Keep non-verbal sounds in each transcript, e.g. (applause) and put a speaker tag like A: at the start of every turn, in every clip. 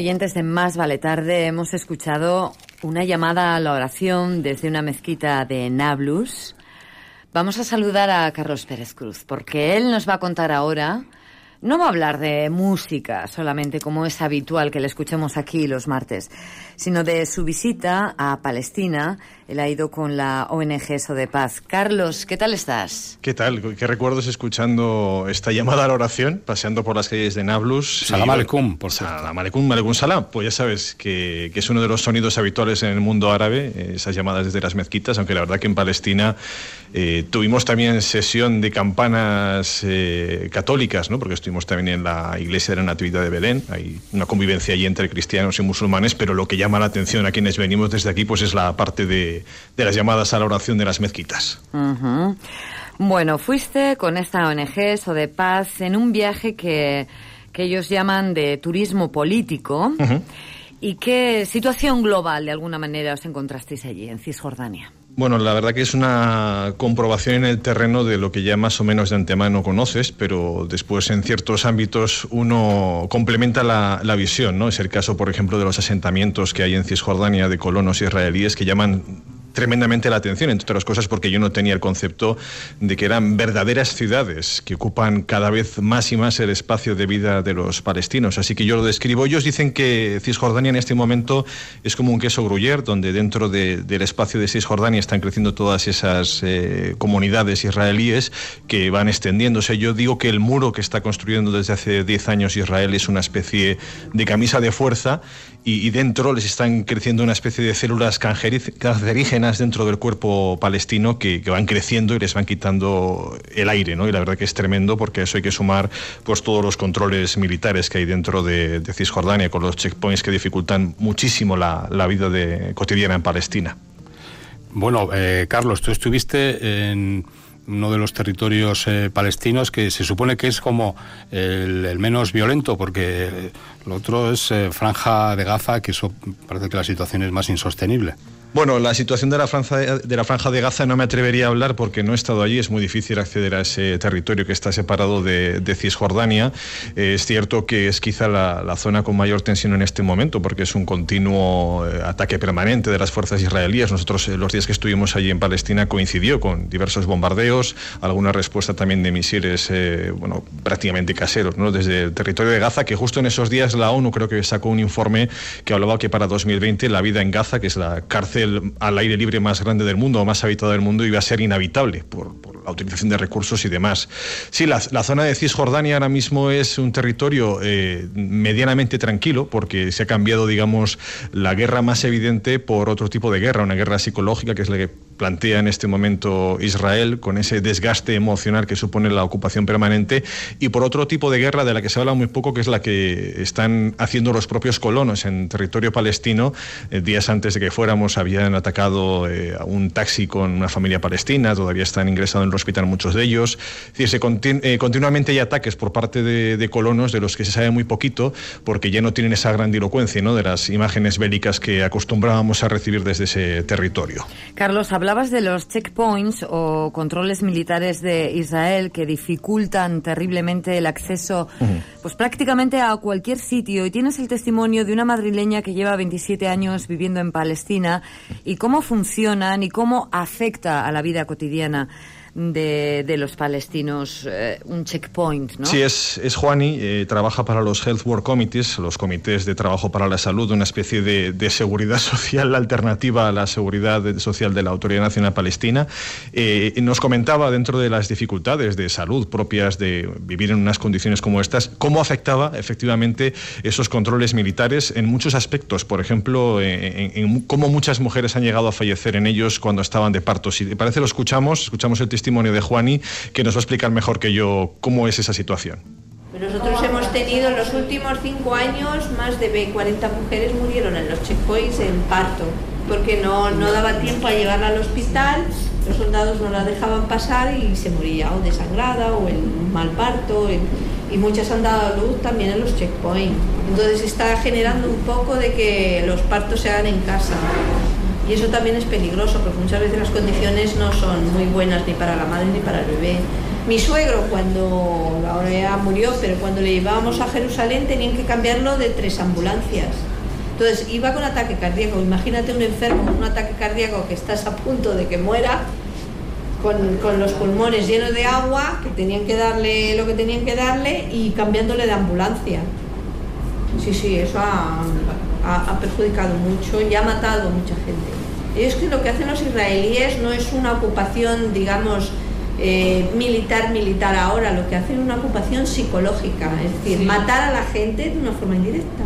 A: Oyentes de Más Vale Tarde, hemos escuchado una llamada a la oración desde una mezquita de Nablus. Vamos a saludar a Carlos Pérez Cruz, porque él nos va a contar ahora no va a hablar de música solamente como es habitual que le escuchemos aquí los martes, sino de su visita a Palestina. Él ha ido con la ONG Eso de Paz. Carlos, ¿qué tal estás?
B: ¿Qué tal? ¿Qué recuerdos escuchando esta llamada a la oración, paseando por las calles de Nablus?
C: Salam aleikum, por cierto.
B: Salam aleikum, aleikum salam. Pues ya sabes que, es uno de los sonidos habituales en el mundo árabe, eh, esas llamadas desde las mezquitas, aunque la verdad que en Palestina eh, tuvimos también sesión de campanas eh, católicas, ¿no? porque estuvimos también en la iglesia de la Natividad de Belén. Hay una convivencia allí entre cristianos y musulmanes, pero lo que llama la atención a quienes venimos desde aquí pues es la parte de, las llamadas a la oración de las mezquitas.
A: Bueno, fuiste con esta ONG o de paz en un viaje que, que ellos llaman de turismo político. ¿Y qué situación global, de alguna manera, os encontrasteis allí, en Cisjordania?
B: Bueno, la verdad que es una comprobación en el terreno de lo que ya más o menos de antemano conoces, pero después en ciertos ámbitos uno complementa la, visión, ¿no? Es el caso, por ejemplo, de los asentamientos que hay en Cisjordania de colonos israelíes que llaman tremendamente la atención, entre otras cosas porque yo no tenía el concepto de que eran verdaderas ciudades que ocupan cada vez más y más el espacio de vida de los palestinos. Así que yo lo describo. Ellos dicen que Cisjordania en este momento es como un queso gruyer, donde dentro del espacio de Cisjordania están creciendo todas esas eh, comunidades israelíes que van extendiéndose. Yo digo que el muro que está construyendo desde hace 10 años Israel es una especie de camisa de fuerza y, dentro les están creciendo una especie de células cancerígenas dentro del cuerpo palestino que, van creciendo y les van quitando el aire, ¿no? Y la verdad que es tremendo porque eso hay que sumar pues todos los controles militares que hay dentro de, Cisjordania con los checkpoints que dificultan muchísimo la, vida cotidiana en Palestina.
C: Bueno, eh, Carlos, tú estuviste en uno de los territorios eh, palestinos que se supone que es como el, menos violento, porque lo otro es eh, Franja de Gaza, que eso parece que la situación es más insostenible.
B: Bueno, la situación de la, franja, de la franja de Gaza no me atrevería a hablar porque no he estado allí. Es muy difícil acceder a ese territorio que está separado de, Cisjordania. Eh, es cierto que es quizá la, zona con mayor tensión en este momento porque es un continuo eh, ataque permanente de las fuerzas israelíes. Nosotros eh, los días que estuvimos allí en Palestina coincidió con diversos bombardeos, alguna respuesta también de misiles, bueno, prácticamente caseros, ¿no? Desde el territorio de Gaza, que justo en esos días la ONU creo que sacó un informe que hablaba que para 2020 la vida en Gaza, que es la cárcel al aire libre más grande del mundo o más habitado del mundo iba a ser inhabitable por, la utilización de recursos y demás. Sí, la, zona de Cisjordania ahora mismo es un territorio eh, medianamente tranquilo porque se ha cambiado, digamos, la guerra más evidente por otro tipo de guerra, una guerra psicológica que es la que plantea en este momento Israel con ese desgaste emocional que supone la ocupación permanente y por otro tipo de guerra de la que se habla muy poco que es la que están haciendo los propios colonos en territorio palestino. Eh, días antes de que fuéramos habían atacado eh, a un taxi con una familia palestina todavía están ingresados en el hospital muchos de ellos. Es decir, se eh, continuamente hay ataques por parte de, colonos de los que se sabe muy poquito porque ya no tienen esa grandilocuencia ¿no? de las imágenes bélicas que acostumbrábamos a recibir desde ese territorio.
A: Carlos habla Hablabas de los checkpoints o controles militares de Israel que dificultan terriblemente el acceso, pues prácticamente a cualquier sitio. Y tienes el testimonio de una madrileña que lleva 27 años viviendo en Palestina. Y cómo funcionan y cómo afecta a la vida cotidiana de, los palestinos eh, un checkpoint, ¿no?
B: Sí, es, es Juani, eh, trabaja para los Health Work Committees, los comités de trabajo para la salud, una especie de, de seguridad (laughs) social alternativa a la seguridad social de la Autoridad Nacional Palestina. Eh, nos comentaba dentro de las dificultades de salud propias de vivir en unas condiciones como estas, cómo afectaba efectivamente esos controles militares en muchos aspectos, por ejemplo, en, cómo muchas mujeres han llegado a fallecer en ellos cuando estaban de parto. Si parece, lo escuchamos, escuchamos el testimonio de Juani, que nos va a explicar mejor que yo cómo es esa situación.
D: Nosotros hemos tenido en los últimos cinco años más de 40 mujeres murieron en los checkpoints en parto, porque no, no daba tiempo a llevarla al hospital, los soldados no la dejaban pasar y se moría o desangrada o en mal parto, y muchas han dado luz también en los checkpoints. Entonces está generando un poco de que los partos se hagan en casa. Y eso también es peligroso porque muchas veces las condiciones no son muy buenas ni para la madre ni para el bebé. Mi suegro, cuando ahora ya murió, pero cuando le llevábamos a Jerusalén tenían que cambiarlo de tres ambulancias. Entonces iba con ataque cardíaco. Imagínate un enfermo con un ataque cardíaco que estás a punto de que muera, con, los pulmones llenos de agua, que tenían que darle lo que tenían que darle y cambiándole de ambulancia. Sí, sí, eso ha, perjudicado mucho y ha matado mucha gente. Es que lo que hacen los israelíes no es una ocupación, digamos, eh, militar, militar ahora, lo que hacen es una ocupación psicológica, es decir, sí. matar a la gente de una forma indirecta.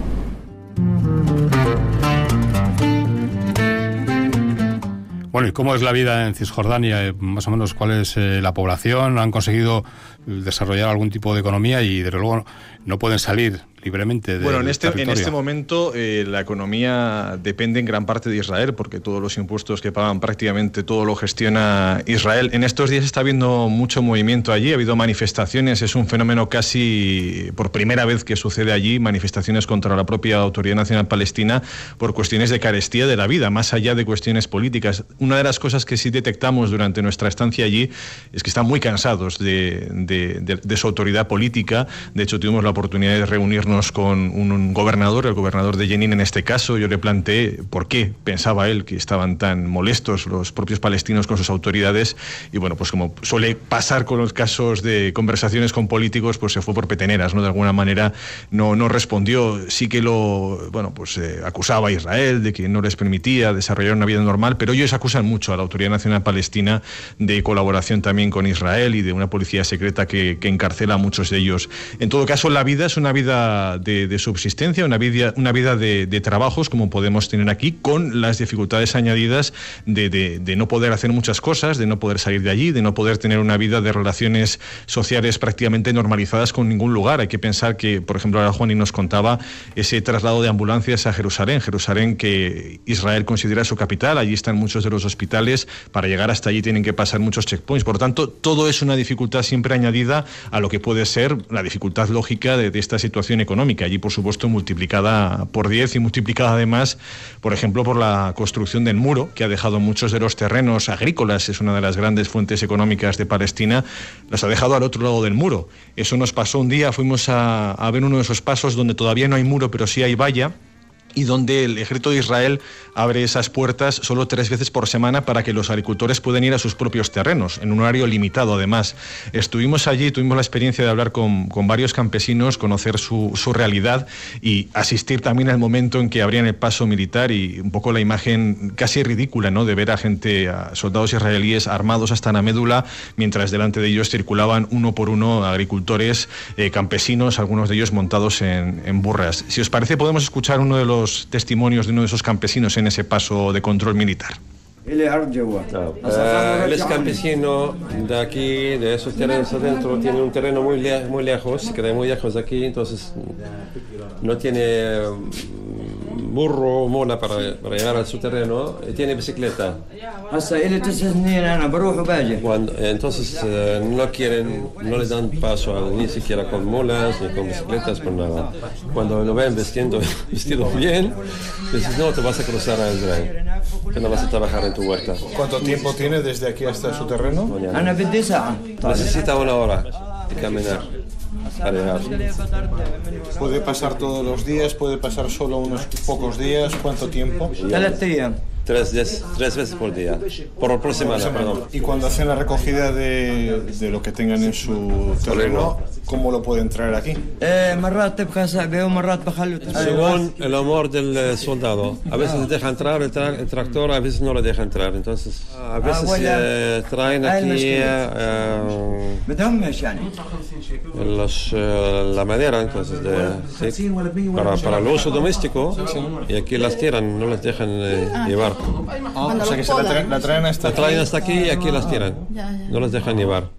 C: Bueno, ¿y cómo es la vida en Cisjordania? Eh, más o menos, ¿cuál es eh, la población? ¿Han conseguido desarrollar algún tipo de economía y, desde luego, no pueden salir libremente.
B: bueno, en este, en este momento eh, la economía depende en gran parte de Israel, porque todos los impuestos que pagan prácticamente todo lo gestiona Israel. En estos días está habiendo mucho movimiento allí, ha habido manifestaciones, es un fenómeno casi por primera vez que sucede allí, manifestaciones contra la propia Autoridad Nacional Palestina por cuestiones de carestía de la vida, más allá de cuestiones políticas. Una de las cosas que sí detectamos durante nuestra estancia allí es que están muy cansados de, de, de, de su autoridad política. De hecho, tuvimos la oportunidad de reunirnos con un, gobernador, el gobernador de Jenin en este caso, yo le planteé por qué pensaba él que estaban tan molestos los propios palestinos con sus autoridades y bueno, pues como suele pasar con los casos de conversaciones con políticos, pues se fue por peteneras, ¿no? De alguna manera no, no respondió, sí que lo, bueno, pues eh, acusaba a Israel de que no les permitía desarrollar una vida normal, pero ellos acusan mucho a la Autoridad Nacional Palestina de colaboración también con Israel y de una policía secreta que, que encarcela a muchos de ellos. En todo caso, la vida es una vida de, de subsistencia, una vida, una vida de, de, trabajos como podemos tener aquí, con las dificultades añadidas de, de, no poder hacer muchas cosas, de no poder salir de allí, de no poder tener una vida de relaciones sociales prácticamente normalizadas con ningún lugar. Hay que pensar que, por ejemplo, ahora Juan y nos contaba ese traslado de ambulancias a Jerusalén, Jerusalén que Israel considera su capital, allí están muchos de los hospitales, para llegar hasta allí tienen que pasar muchos checkpoints. Por tanto, todo es una dificultad siempre añadida a lo que puede ser la dificultad lógica de, de esta situación económica económica, allí por supuesto multiplicada por 10 y multiplicada además, por ejemplo, por la construcción del muro, que ha dejado muchos de los terrenos agrícolas, es una de las grandes fuentes económicas de Palestina, los ha dejado al otro lado del muro. Eso nos pasó un día, fuimos a ver uno de esos pasos donde todavía no hay muro, pero sí hay valla y donde el ejército de Israel abre esas puertas solo tres veces por semana para que los agricultores puedan ir a sus propios terrenos, en un horario limitado además. Estuvimos allí, tuvimos la experiencia de hablar con, con varios campesinos, conocer su, su, realidad y asistir también al momento en que abrían el paso militar y un poco la imagen casi ridícula ¿no? de ver a gente, a soldados israelíes armados hasta la médula, mientras delante de ellos circulaban uno por uno agricultores, eh, campesinos, algunos de ellos montados en, en burras. Si os parece, podemos escuchar uno de los testimonios de uno de esos campesinos en ese paso de control militar.
E: No. Uh, él es campesino de aquí, de esos terrenos adentro, tiene un terreno muy, le muy lejos, queda muy lejos de aquí, entonces no tiene burro o mona para, para, llegar a su terreno, tiene bicicleta. Cuando, entonces uh, no quieren, no le dan paso a, ni siquiera con mulas, ni con bicicletas, con nada. Cuando lo ven vestiendo, (laughs) vestido bien, dices, no, te vas a cruzar a Israel, que no vas a trabajar en tu huerta.
B: ¿Cuánto tiempo tiene desde aquí hasta su terreno?
E: Necesita una hora de caminar.
B: ¿Puede pasar todos los días? ¿Puede pasar solo unos pocos días? ¿Cuánto tiempo?
E: Tres, tres, tres veces por día, por, por semana, perdón.
B: Y cuando hacen la recogida de, de lo que tengan en su terreno, ¿cómo lo pueden traer aquí?
E: Según el amor del soldado, a veces deja entrar el, tra el, tractor, a veces no le deja entrar. Entonces, a veces eh, traen aquí eh, los, eh, la madera entonces, de, sí, para, para el uso doméstico. Y aquí las tiran, no las dejan llevar.
B: Ah, o sea que se la traen, la traen hasta
E: la traen hasta aquí y aquí las tiran. No las dejan llevar.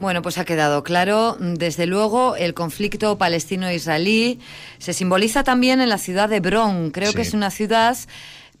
A: Bueno, pues ha quedado claro. Desde luego, el conflicto palestino-israelí se simboliza también en la ciudad de Bron. Creo sí. que es una ciudad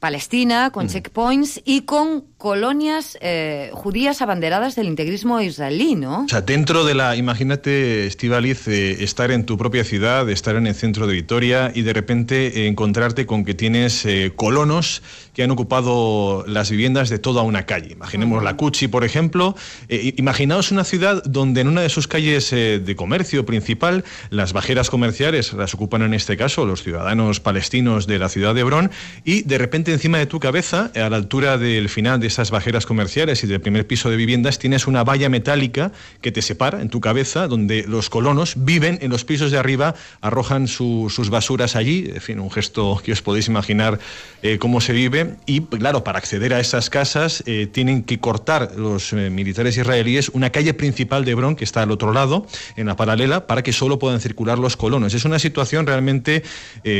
A: Palestina, con checkpoints y con colonias eh, judías abanderadas del integrismo israelí, ¿no?
B: O sea, dentro de la, imagínate, Estivaliz, eh, estar en tu propia ciudad, estar en el centro de Vitoria y de repente encontrarte con que tienes colonos que han ocupado las viviendas de toda una calle. Imaginemos la Cuchi, por ejemplo. imaginaos una ciudad donde en una de sus calles de comercio principal, las bajeras comerciales las ocupan en este caso los ciudadanos palestinos de la ciudad de Hebrón y de repente encima de tu cabeza, a la altura del final de esas bajeras comerciales y del primer piso de viviendas, tienes una valla metálica que te separa en tu cabeza, donde los colonos viven en los pisos de arriba, arrojan sus basuras allí, en fin, un gesto que os podéis imaginar eh, cómo se vive. Y claro, para acceder a esas casas eh, tienen que cortar los eh, militares israelíes una calle principal de Hebrón que está al otro lado, en la paralela, para que solo puedan circular los colonos. Es una situación realmente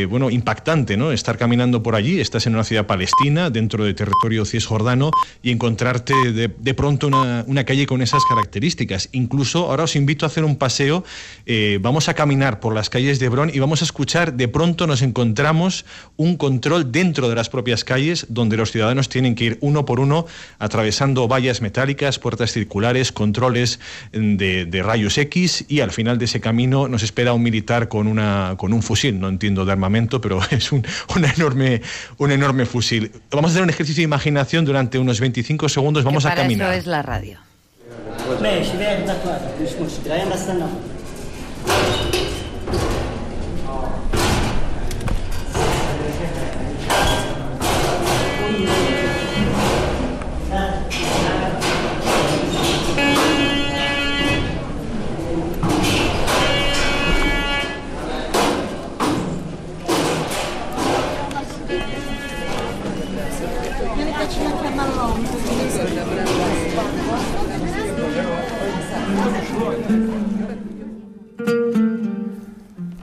B: bueno, impactante, ¿no? Estar caminando por allí, estás en una ciudad palestina, dentro de territorio cisjordano, y encontrarte de, pronto una, una, calle con esas características. Incluso ahora os invito a hacer un paseo, vamos a caminar por las calles de Hebrón y vamos a escuchar, de pronto nos encontramos un control dentro de las propias calles donde los ciudadanos tienen que ir uno por uno atravesando vallas metálicas, puertas circulares, controles de, rayos X y al final de ese camino nos espera un militar con, una, con un fusil, no entiendo de armamento, pero (laughs) es un, una enorme, un enorme fusil. Vamos a hacer un ejercicio de imaginación durante unos 25 segundos, vamos a caminar.
A: Eso es la radio.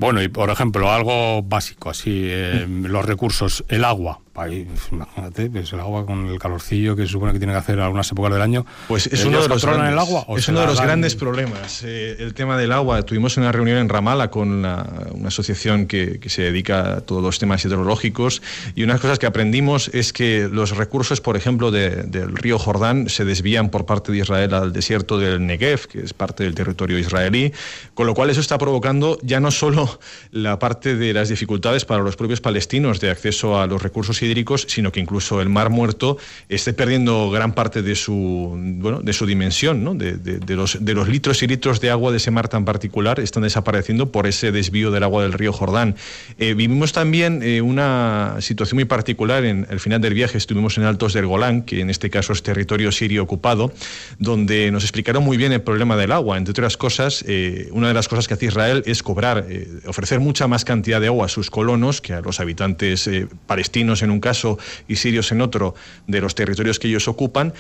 C: Bueno, y por ejemplo, algo básico, así, eh, los recursos, el agua imagínate, pues el agua con el calorcillo que se supone que tiene que hacer algunas épocas del año.
B: Pues es uno de los grandes,
C: el agua,
B: es uno de los grandes problemas. Eh, el tema del agua. Tuvimos una reunión en Ramala con una, asociación que, se dedica a todos los temas hidrológicos y unas cosas que aprendimos es que los recursos, por ejemplo, del río Jordán se desvían por parte de Israel al desierto del Negev, que es parte del territorio israelí, con lo cual eso está provocando ya no solo la parte de las dificultades para los propios palestinos de acceso a los recursos sino que incluso el Mar Muerto esté perdiendo gran parte de su, bueno, de su dimensión, ¿no? de, de, los, de los litros y litros de agua de ese mar tan particular están desapareciendo por ese desvío del agua del río Jordán. Eh, vivimos también eh, una situación muy particular en el final del viaje, estuvimos en Altos del Golán, que en este caso es territorio sirio ocupado, donde nos explicaron muy bien el problema del agua. Entre otras cosas, eh, una de las cosas que hace Israel es cobrar, ofrecer mucha más cantidad de agua a sus colonos que a los habitantes palestinos en un caso y sirios en otro de los territorios que ellos ocupan,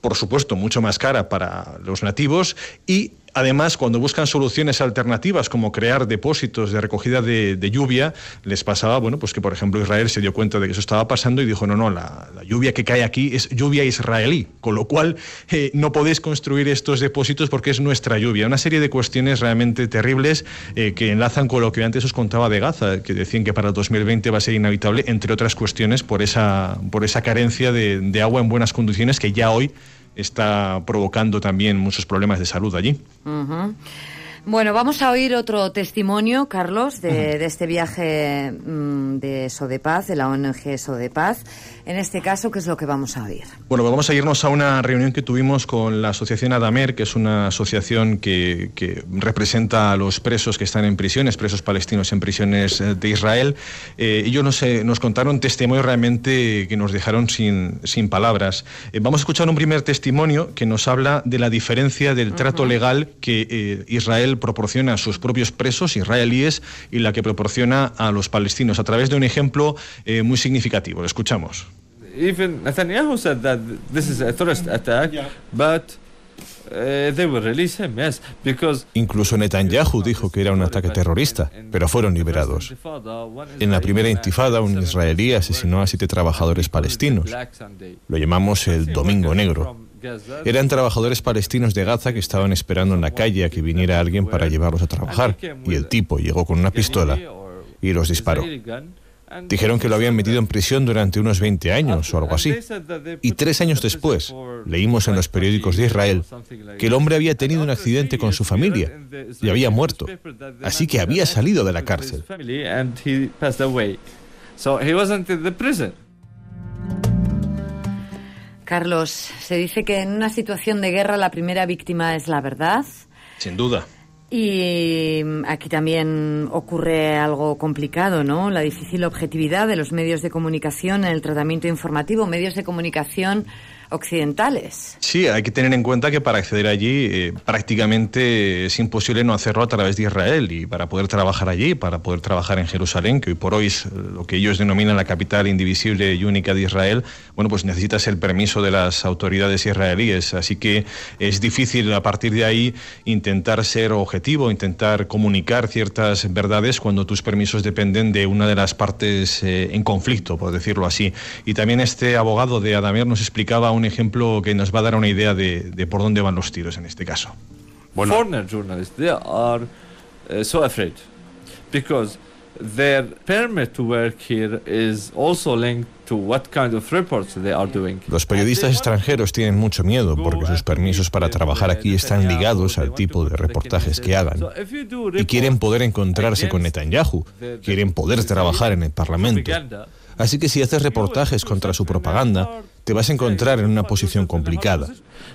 B: por supuesto, mucho más cara para los nativos y Además, cuando buscan soluciones alternativas como crear depósitos de recogida de, lluvia, les pasaba, bueno, pues que por ejemplo Israel se dio cuenta de que eso estaba pasando y dijo, no, no, la, lluvia que cae aquí es lluvia israelí, con lo cual eh, no podéis construir estos depósitos porque es nuestra lluvia. Una serie de cuestiones realmente terribles eh, que enlazan con lo que antes os contaba de Gaza, que decían que para el 2020 va a ser inhabitable, entre otras cuestiones, por esa, por esa carencia de agua en buenas condiciones que ya hoy está provocando también muchos problemas de salud allí.
A: Bueno, vamos a oír otro testimonio, Carlos, de, este viaje mm, de Sodepaz, de la ONG Sodepaz. En este caso, ¿qué es lo que vamos a oír?
B: Bueno, pues vamos a irnos a una reunión que tuvimos con la asociación Adamer, que es una asociación que, representa a los presos que están en prisiones, presos palestinos en prisiones eh, de Israel. Eh, ellos nos, nos contaron testimonios realmente que nos dejaron sin, sin palabras. Eh, vamos a escuchar un primer testimonio que nos habla de la diferencia del trato legal que Israel proporciona a sus propios presos israelíes y la que proporciona a los palestinos, a través de un ejemplo muy significativo. Lo escuchamos.
F: Even Netanyahu said that this is a terrorist attack, yeah. but uh, they will release him, yes, because
G: Incluso Netanyahu dijo que era un ataque terrorista, pero fueron liberados. En la primera intifada, un israelí asesinó a siete trabajadores palestinos. Lo llamamos el Domingo Negro. Eran trabajadores palestinos de Gaza que estaban esperando en la calle a que viniera alguien para llevarlos a trabajar, y el tipo llegó con una pistola y los disparó. Dijeron que lo habían metido en prisión durante unos 20 años o algo así. Y tres años después, leímos en los periódicos de Israel que el hombre había tenido un accidente con su familia y había muerto. Así que había salido de la cárcel.
A: Carlos, se dice que en una situación de guerra la primera víctima es la verdad.
B: Sin duda.
A: Y aquí también ocurre algo complicado, ¿no? La difícil objetividad de los medios de comunicación en el tratamiento informativo, medios de comunicación occidentales.
B: Sí, hay que tener en cuenta que para acceder allí eh, prácticamente es imposible no hacerlo a través de Israel y para poder trabajar allí, para poder trabajar en Jerusalén, que hoy por hoy es lo que ellos denominan la capital indivisible y única de Israel, bueno, pues necesitas el permiso de las autoridades israelíes, así que es difícil a partir de ahí intentar ser objetivo, intentar comunicar ciertas verdades cuando tus permisos dependen de una de las partes eh, en conflicto, por decirlo así. Y también este abogado de Adamer nos explicaba un ejemplo que nos va a dar una idea de, de por dónde van los tiros en este caso.
F: Bueno. Foreigner journalists, they are uh, so afraid because their permit to work here is also linked to what kind of reports they are doing.
G: Los periodistas extranjeros tienen mucho miedo porque sus permisos para trabajar aquí están ligados al tipo de reportajes que hagan. Y quieren poder encontrarse con Netanyahu, quieren poder trabajar en el Parlamento. Así que si haces reportajes contra su propaganda, te vas a encontrar en una posición complicada.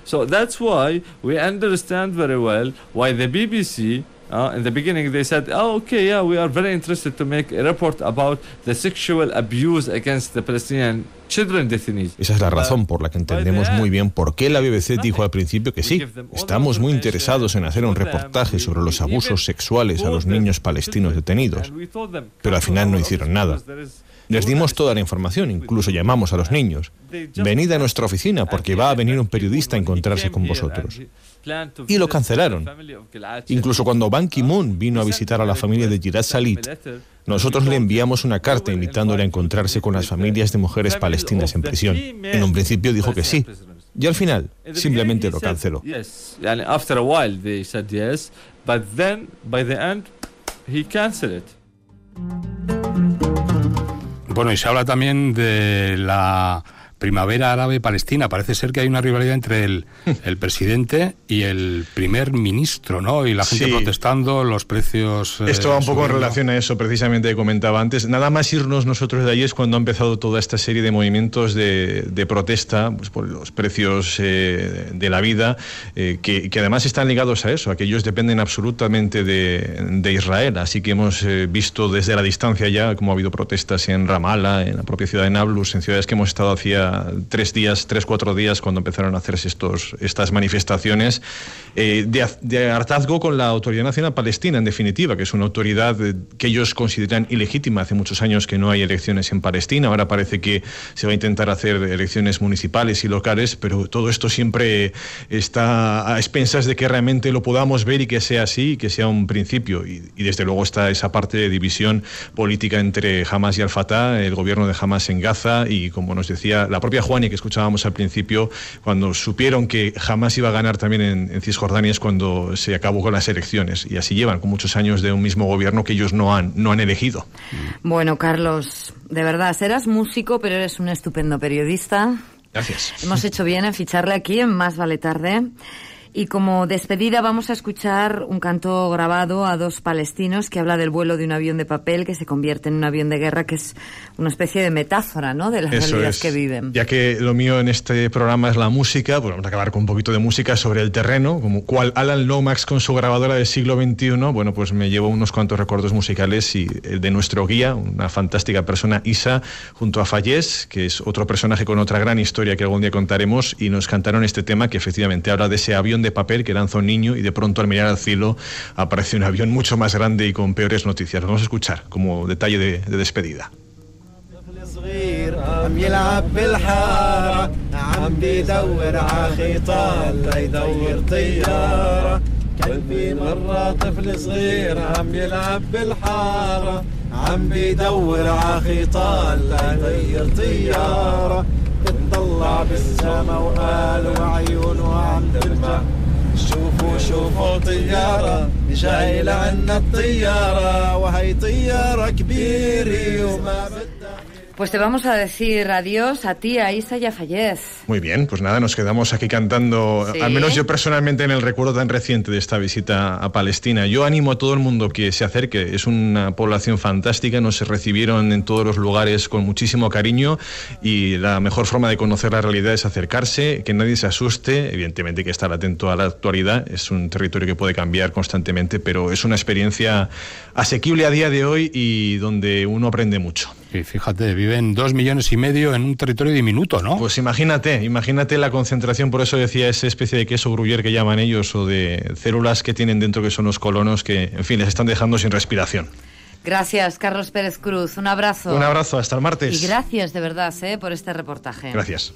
F: So that's why we understand very well why the BBC Uh, in the beginning, they said, "Oh, okay, yeah, we are very interested to make a report about the sexual abuse against the Palestinian children detainees."
G: Esa es la razón por la que entendemos muy bien por qué la BBC dijo al principio que sí, estamos muy interesados en hacer un reportaje sobre los abusos sexuales a los niños palestinos detenidos, pero al final no hicieron nada. Les dimos toda la información, incluso llamamos a los niños. Venid a nuestra oficina porque va a venir un periodista a encontrarse con vosotros. Y lo cancelaron. Incluso cuando Ban Ki-moon vino a visitar a la familia de Gilad Salit, nosotros le enviamos una carta invitándole a encontrarse con las familias de mujeres palestinas en prisión. En un principio dijo que sí. Y al final, simplemente lo canceló.
C: Bueno, y se habla también de la primavera árabe palestina. Parece ser que hay una rivalidad entre el, (laughs) el presidente y el primer ministro, ¿no? Y la gente protestando, los precios.
B: Eh, Esto va un poco en relación a eso, precisamente, que comentaba antes. Nada más irnos nosotros de allí es cuando ha empezado toda esta serie de movimientos de, de protesta pues, por los precios eh, de la vida, eh, que, que, además están ligados a eso, a que ellos dependen absolutamente de, de Israel. Así que hemos visto desde la distancia ya cómo ha habido protestas en Ramallah, en la propia ciudad de Nablus, en ciudades que hemos estado hacia tres días, tres, cuatro días cuando empezaron a hacerse estos, estas manifestaciones eh, de, hartazgo con la Autoridad Nacional Palestina, en definitiva, que es una autoridad eh, que ellos consideran ilegítima. Hace muchos años que no hay elecciones en Palestina, ahora parece que se va a intentar hacer elecciones municipales y locales, pero todo esto siempre está a expensas de que realmente lo podamos ver y que sea así, que sea un principio. Y, y desde luego está esa parte de división política entre Hamas y Al-Fatah, el gobierno de Hamas en Gaza y, como nos decía la propia Juani que escuchábamos al principio, cuando supieron que jamás iba a ganar también en, Cisjordania es cuando se acabó con las elecciones. Y así llevan con muchos años de un mismo gobierno que ellos no han, no han elegido.
A: Bueno, Carlos, de verdad, serás músico, pero eres un estupendo periodista.
B: Gracias.
A: Hemos hecho bien en ficharle aquí en Más Vale Tarde. Y como despedida vamos a escuchar un canto grabado a dos palestinos que habla del vuelo de un avión de papel que se convierte en un avión de guerra, que es una especie de metáfora ¿no? de las realidades que viven.
B: Ya que lo mío en este programa es la música, pues vamos a acabar con un poquito de música sobre el terreno, como cual Alan Lomax con su grabadora del siglo XXI, bueno, pues me llevo unos cuantos recuerdos musicales y el de nuestro guía, una fantástica persona, Isa, junto a Fallés, que es otro personaje con otra gran historia que algún día contaremos, y nos cantaron este tema que efectivamente habla de ese avión de papel que lanza un niño y de pronto al mirar al cielo aparece un avión mucho más grande y con peores noticias. Vamos a escuchar como detalle de, de despedida. عم يلعب بالحارة عم بيدور عخيطان ليدور طيارة كان في مرة طفل صغير عم يلعب بالحارة عم بيدور عخيطان ليطير طيارة اطلع بالسما وقال وعيونه عم تلمع
H: شوفوا شوفوا طيارة جاي لعنا الطيارة وهي طيارة كبيرة. وما
A: Pues te vamos a decir adiós a ti, a Isa y a Fallez.
B: Muy bien, pues nada, nos quedamos aquí cantando,
A: Sí.
B: al menos yo personalmente en el recuerdo tan reciente de esta visita a Palestina. Yo animo a todo el mundo que se acerque, es una población fantástica, nos recibieron en todos los lugares con muchísimo cariño y la mejor forma de conocer la realidad es acercarse, que nadie se asuste, evidentemente hay que estar atento a la actualidad, es un territorio que puede cambiar constantemente, pero es una experiencia asequible a día de hoy y donde uno aprende mucho.
C: Y fíjate, viven dos millones y medio en un territorio diminuto, ¿no?
B: Pues imagínate, imagínate la concentración, por eso decía esa especie de queso gruyere que llaman ellos, o de células que tienen dentro que son los colonos, que en fin, les están dejando sin respiración.
A: Gracias, Carlos Pérez Cruz. Un abrazo.
B: Un abrazo, hasta el martes.
A: Y gracias de verdad eh, por este reportaje.
B: Gracias.